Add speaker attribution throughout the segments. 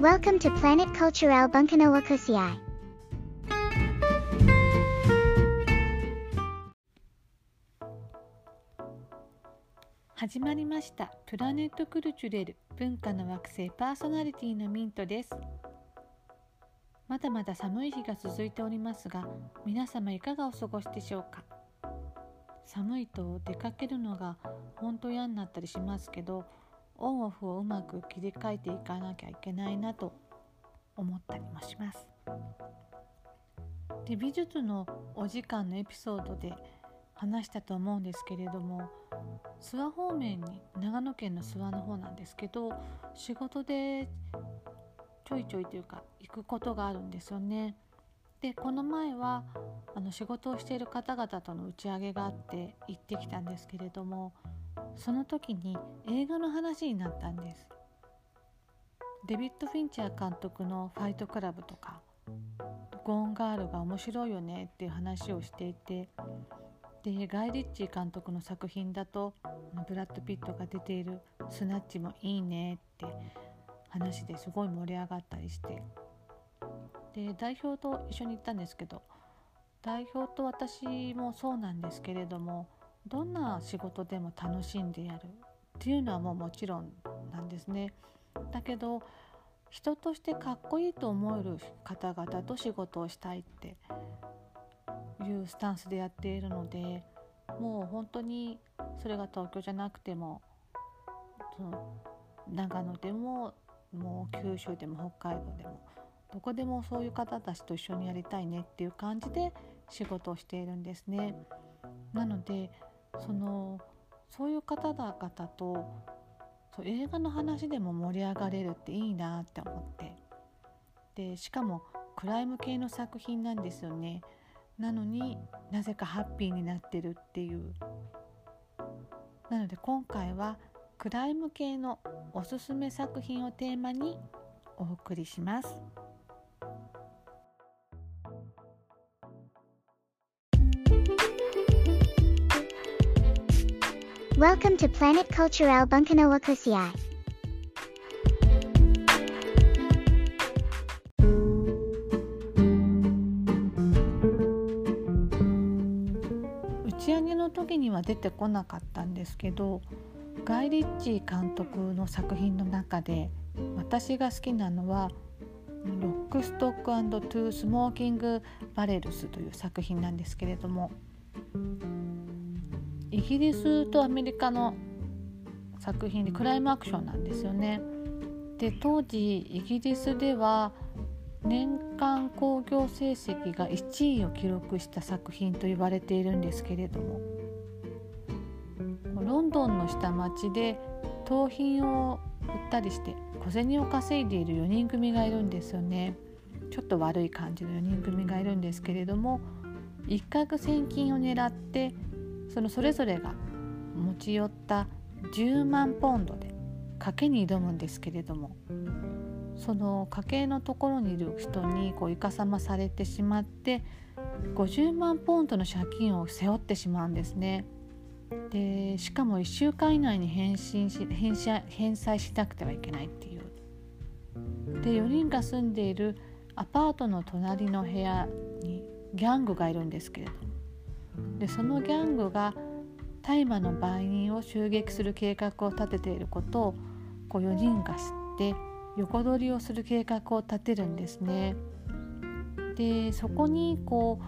Speaker 1: Welcome to Planet Cultural Bunkanawa Kusiai.
Speaker 2: 始まりました。プラネットクルチュレル。文化の惑星パーソナリティのミントです。まだまだ寒い日が続いておりますが皆様いかがお過ごしでしょうか？寒いと出かけるのが本当嫌になったりしますけどオンオフをうまく切り替えていかなきゃいけないなと思ったりもしますで美術のお時間のエピソードで話したと思うんですけれども諏訪方面に長野県の諏訪の方なんですけど仕事でちょいちょいというか行くことがあるんですよね。でこの前はあの仕事をしている方々との打ち上げがあって行ってきたんですけれどもその時に映画の話になったんです。デビッド・フィンチャー監督の「ファイトクラブ」とか「ゴーンガール」が面白いよねっていう話をしていてでガイ・リッチー監督の作品だとブラッド・ピットが出ている「スナッチ」もいいねって話ですごい盛り上がったりしてで代表と一緒に行ったんですけど代表と私もそうなんですけれどもどんな仕事でも楽しんでやるっていうのはもうもちろんなんですね。だけど人としてかっこいいと思える方々と仕事をしたいっていうスタンスでやっているのでもう本当にそれが東京じゃなくてもその長野でももう九州でも北海道でもどこでもそういう方たちと一緒にやりたいねっていう感じで仕事をしているんですね。なのでそのそういう方々とそう映画の話でも盛り上がれるっていいなって思ってでしかもクライム系の作品なんですよね。なのになぜかハッピーになってるっていうなので今回はクライム系のおすすめ作品をテーマにお送りします。
Speaker 1: Welcome to Planet Cultural 文化の惑星へ.
Speaker 2: 打ち上げの時には出てこなかったんですけどガイ・リッチー監督の作品の中で私が好きなのは「 Lock Stock Two Smoking Barrels」という作品なんですけれどもイギリスとアメリカの作品でクライムアクションなんですよね。で当時イギリスでは年間興行成績が1位を記録した作品と言われているんですけれどもロンドンの下町で盗品を売ったりして小銭を稼いでいる4人組がいるんですよねちょっと悪い感じの4人組がいるんですけれども一攫千金を狙ってそのそれぞれが持ち寄った10万ポンドで賭けに挑むんですけれどもその家計のところにいる人にこういかさまされてしまって50万ポンドの借金を背負ってしまうんですね。でしかも1週間以内に返信し返返済しなくてはいけないっていう。で4人が住んでいるアパートの隣の部屋にギャングがいるんですけれどもでそのギャングが大麻の売人を襲撃する計画を立てていることをこう4人が知って横取りをする計画を立てるんですね。でそこにこう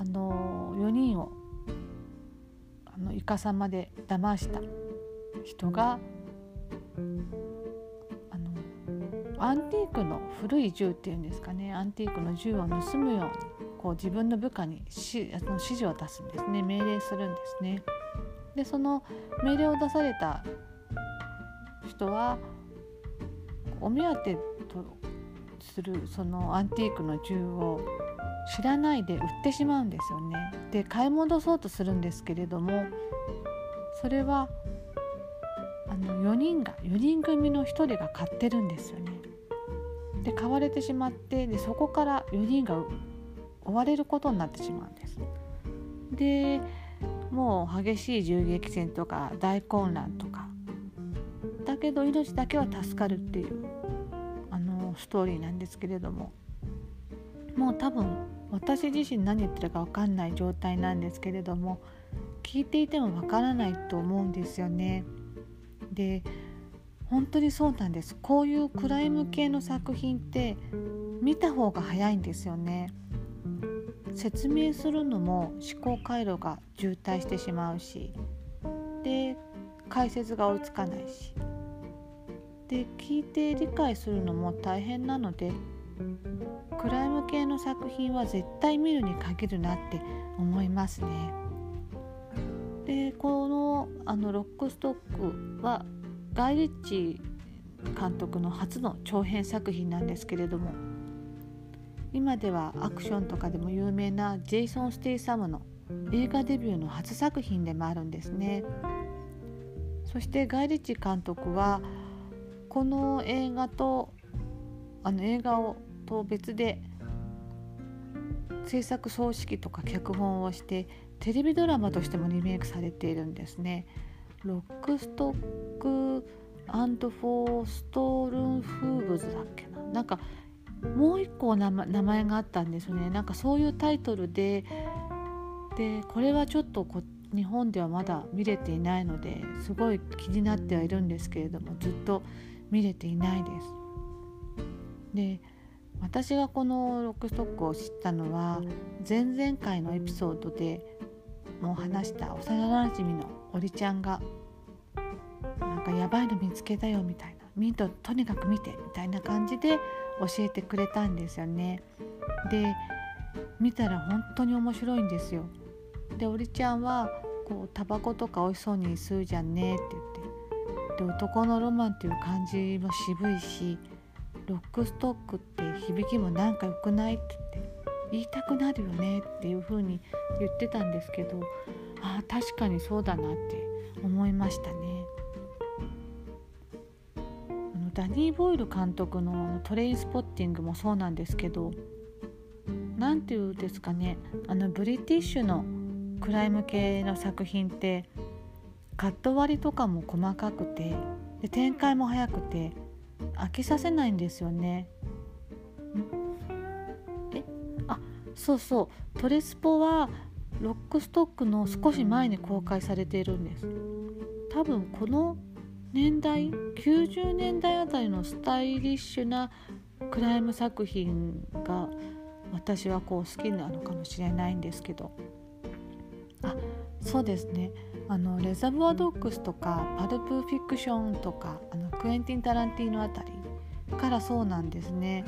Speaker 2: あの4人をあのイカサマで騙した人があのアンティークの古い銃っていうんですかねアンティークの銃を盗むようにこう自分の部下にしあの指示を出すんですね命令するんですね。でその命令を出された人はお目当てとするそのアンティークの銃を知らないで売ってしまうんですよね。で買い戻そうとするんですけれどもそれはあの4人が4人組の1人が買ってるんですよね。で買われてしまってでそこから4人が追われることになってしまうんです。でもう激しい銃撃戦とか大混乱とかだけど命だけは助かるっていうあのストーリーなんですけれどももう多分私自身何言ってるか分かんない状態なんですけれども聞いていても分からないと思うんですよね。で本当にそうなんですこういうクライム系の作品って見た方が早いんですよね。説明するのも思考回路が渋滞してしまうしで解説が追いつかないしで聞いて理解するのも大変なのでクライム系の作品は絶対見るに限るなって思いますね。でこのあのロックストックはガイ・リッチ監督の初の長編作品なんですけれども今ではアクションとかでも有名なジェイソン・ステイサムの映画デビューの初作品でもあるんですねそしてガイ・リッチ監督はこの映画とあの映画をと別で制作総指揮とか脚本をしてテレビドラマとしてもリメイクされているんですね。ロックストックアンドフォーストールンフーブズだっけななんかもう一個名前があったんですねなんかそういうタイトルででこれはちょっとこ日本ではまだ見れていないのですごい気になってはいるんですけれどもずっと見れていないです。で私がこのロックストックを知ったのは前々回のエピソードでもう話した幼なじみのおりちゃんがなんかやばいの見つけたよみたいなミントとにかく見てみたいな感じで教えてくれたんですよね。で見たら本当に面白いんですよ。でおりちゃんはこうタバコとか美味しそうに吸うじゃんねって言ってで男のロマンっていう感じも渋いしロックストックって響きもなんか良くないって言って言いたくなるよねっていう風に言ってたんですけどああ確かにそうだなって思いましたね。ダニー・ボイル監督の「トレインスポッティング」もそうなんですけど何て言うんですかねあのブリティッシュのクライム系の作品ってカット割りとかも細かくてで展開も早くて飽きさせないんですよね。えあそうそうトレスポはロックストックの少し前に公開されているんです多分この年代90年代あたりのスタイリッシュなクライム作品が私はこう好きなのかもしれないんですけど。あそうですね。あのレザボアドッグスとかパルプフィクションとかあのクエンティン・タランティーノあたりからそうなんですね。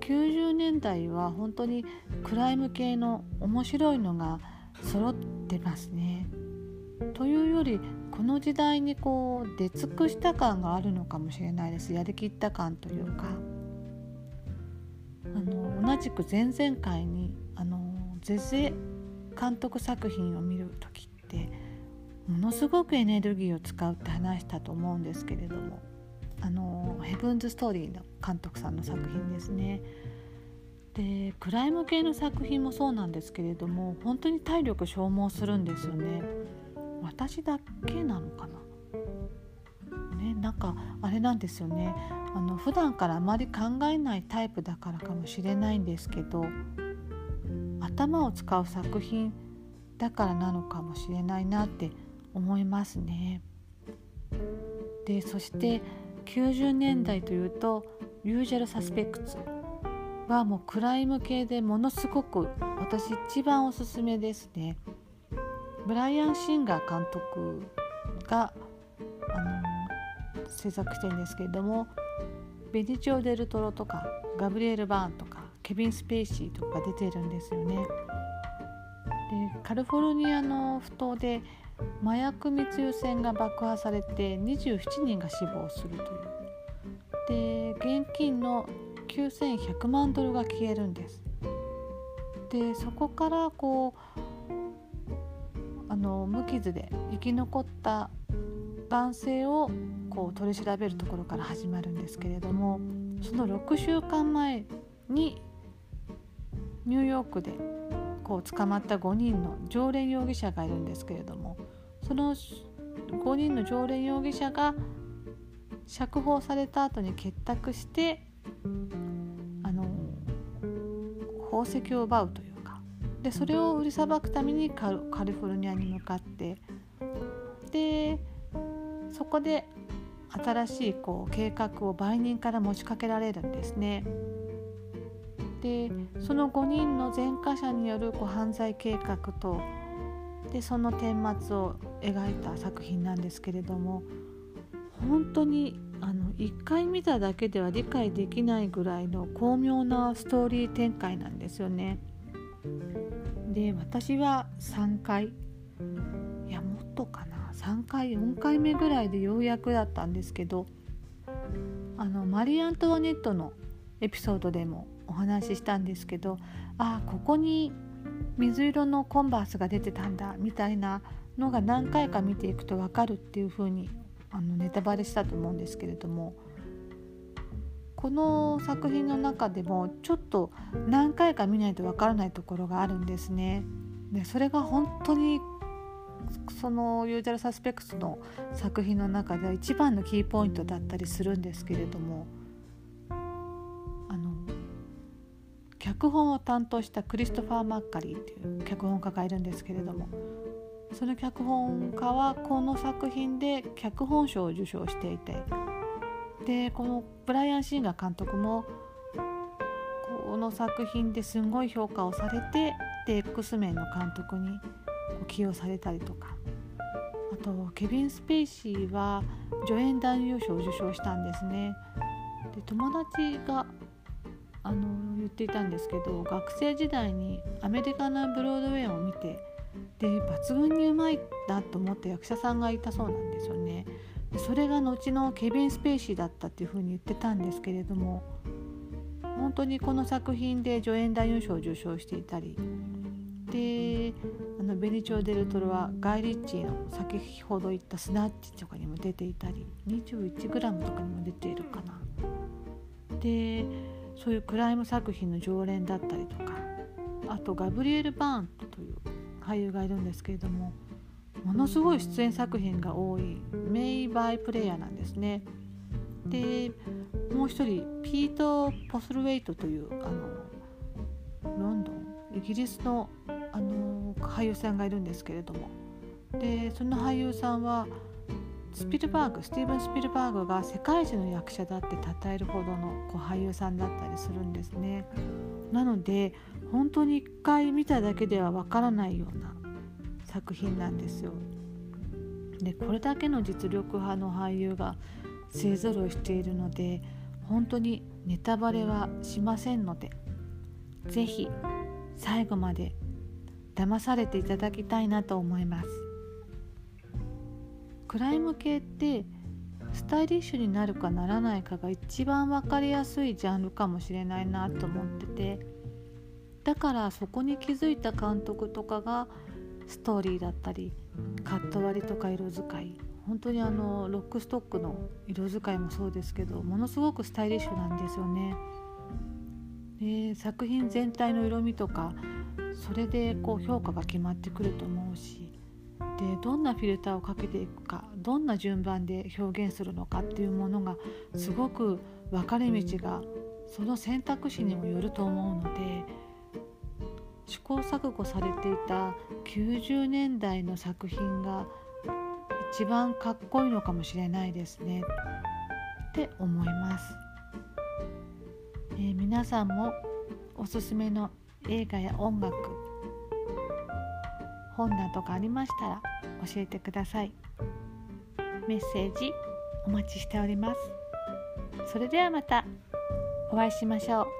Speaker 2: 90年代は本当にクライム系の面白いのが揃ってますね。というよりこの時代にこう出尽くした感があるのかもしれないです。やりきった感というか。あの同じく前々回にあのゼゼ監督作品を見る時ってものすごくエネルギーを使うって話したと思うんですけれども。あのヘブンズ・ストーリーの監督さんの作品ですね。でクライム系の作品もそうなんですけれども本当に体力消耗するんですよね。私だけなのかな？ねなんかあれなんですよねあの普段からあまり考えないタイプだからかもしれないんですけど頭を使う作品だからなのかもしれないなって思いますね。でそして90年代というと「ユージャル・サスペクツ」はもうクライム系でものすごく私一番おすすめですね。ブライアン・シンガー監督があの制作してるんですけれどもベニチョ・デルトロとかガブリエル・バーンとかケビン・スペイシーとか出てるんですよね。でカリフォルニアの埠頭で麻薬密輸船が爆破されて27人が死亡するというで現金の9100万ドルが消えるんですでそこからこうの無傷で生き残った男性をこう取り調べるところから始まるんですけれどもその6週間前にニューヨークでこう捕まった5人の常連容疑者がいるんですけれどもその5人の常連容疑者が釈放された後に結託してあの宝石を奪うというでそれを売りさばくためにカリフォルニアに向かってでそこで新しいこう計画を売人から持ちかけられるんですね。でその5人の前科者によるこう犯罪計画とでその顛末を描いた作品なんですけれども本当にあの1回見ただけでは理解できないぐらいの巧妙なストーリー展開なんですよね。で私は3回。いやもっとかな。3回4回目ぐらいでようやくだったんですけどあのマリー・アントワネットのエピソードでもお話ししたんですけどああここに水色のコンバースが出てたんだみたいなのが何回か見ていくと分かるっていう風にあのネタバレしたと思うんですけれどもこの作品の中でもちょっと何回か見ないと分からないところがあるんですね。でそれが本当にそのユーザルサスペクツの作品の中では一番のキーポイントだったりするんですけれどもあの脚本を担当したクリストファー・マッカリーっていう脚本家がいるんですけれどもその脚本家はこの作品で脚本賞を受賞していてでこのブライアン・シーガー監督もこの作品ですんごい評価をされてで X メンの監督に起用されたりとかあとケビン・スペイシーは助演男優賞を受賞したんですね。で友達があの言っていたんですけど学生時代にアメリカのブロードウェイを見てで抜群にうまいなと思った役者さんがいたそうなんですよね。それが後のケビン・スペイシーだったっていうふうに言ってたんですけれども本当にこの作品で助演男優賞を受賞していたりであのベニチョ・デルトロはガイ・リッチーの先ほど言ったスナッチとかにも出ていたり 21g とかにも出ているかな。でそういうクライム作品の常連だったりとかあとガブリエル・バーンという俳優がいるんですけれどもものすごい出演作品が多いメイバイプレイヤーなんですね。でもう一人ピート・ポスルウェイトというあのロンドンイギリスのあの俳優さんがいるんですけれどもでその俳優さんはスピルバーグスティーブン・スピルバーグが世界一の役者だって称えるほどのこう俳優さんだったりするんですね。なので本当に一回見ただけではわからないような作品なんですよ。でこれだけの実力派の俳優が勢ぞろいしているので本当にネタバレはしませんので是非最後まで騙されていただきたいなと思いますクライム系ってスタイリッシュになるかならないかが一番分かりやすいジャンルかもしれないなと思っててだからそこに気づいた監督とかがストーリーだったりカット割りとか色使い本当にあのロックストックの色使いもそうですけどものすごくスタイリッシュなんですよね。で作品全体の色味とかそれでこう評価が決まってくると思うしでどんなフィルターをかけていくかどんな順番で表現するのかっていうものがすごく分かれ道がその選択肢にもよると思うので試行錯誤されていた90年代の作品が一番かっこいいのかもしれないですね。って思います、えー、皆さんもおすすめの映画や音楽本などがありましたら教えてください。メッセージお待ちしております。それではまたお会いしましょう。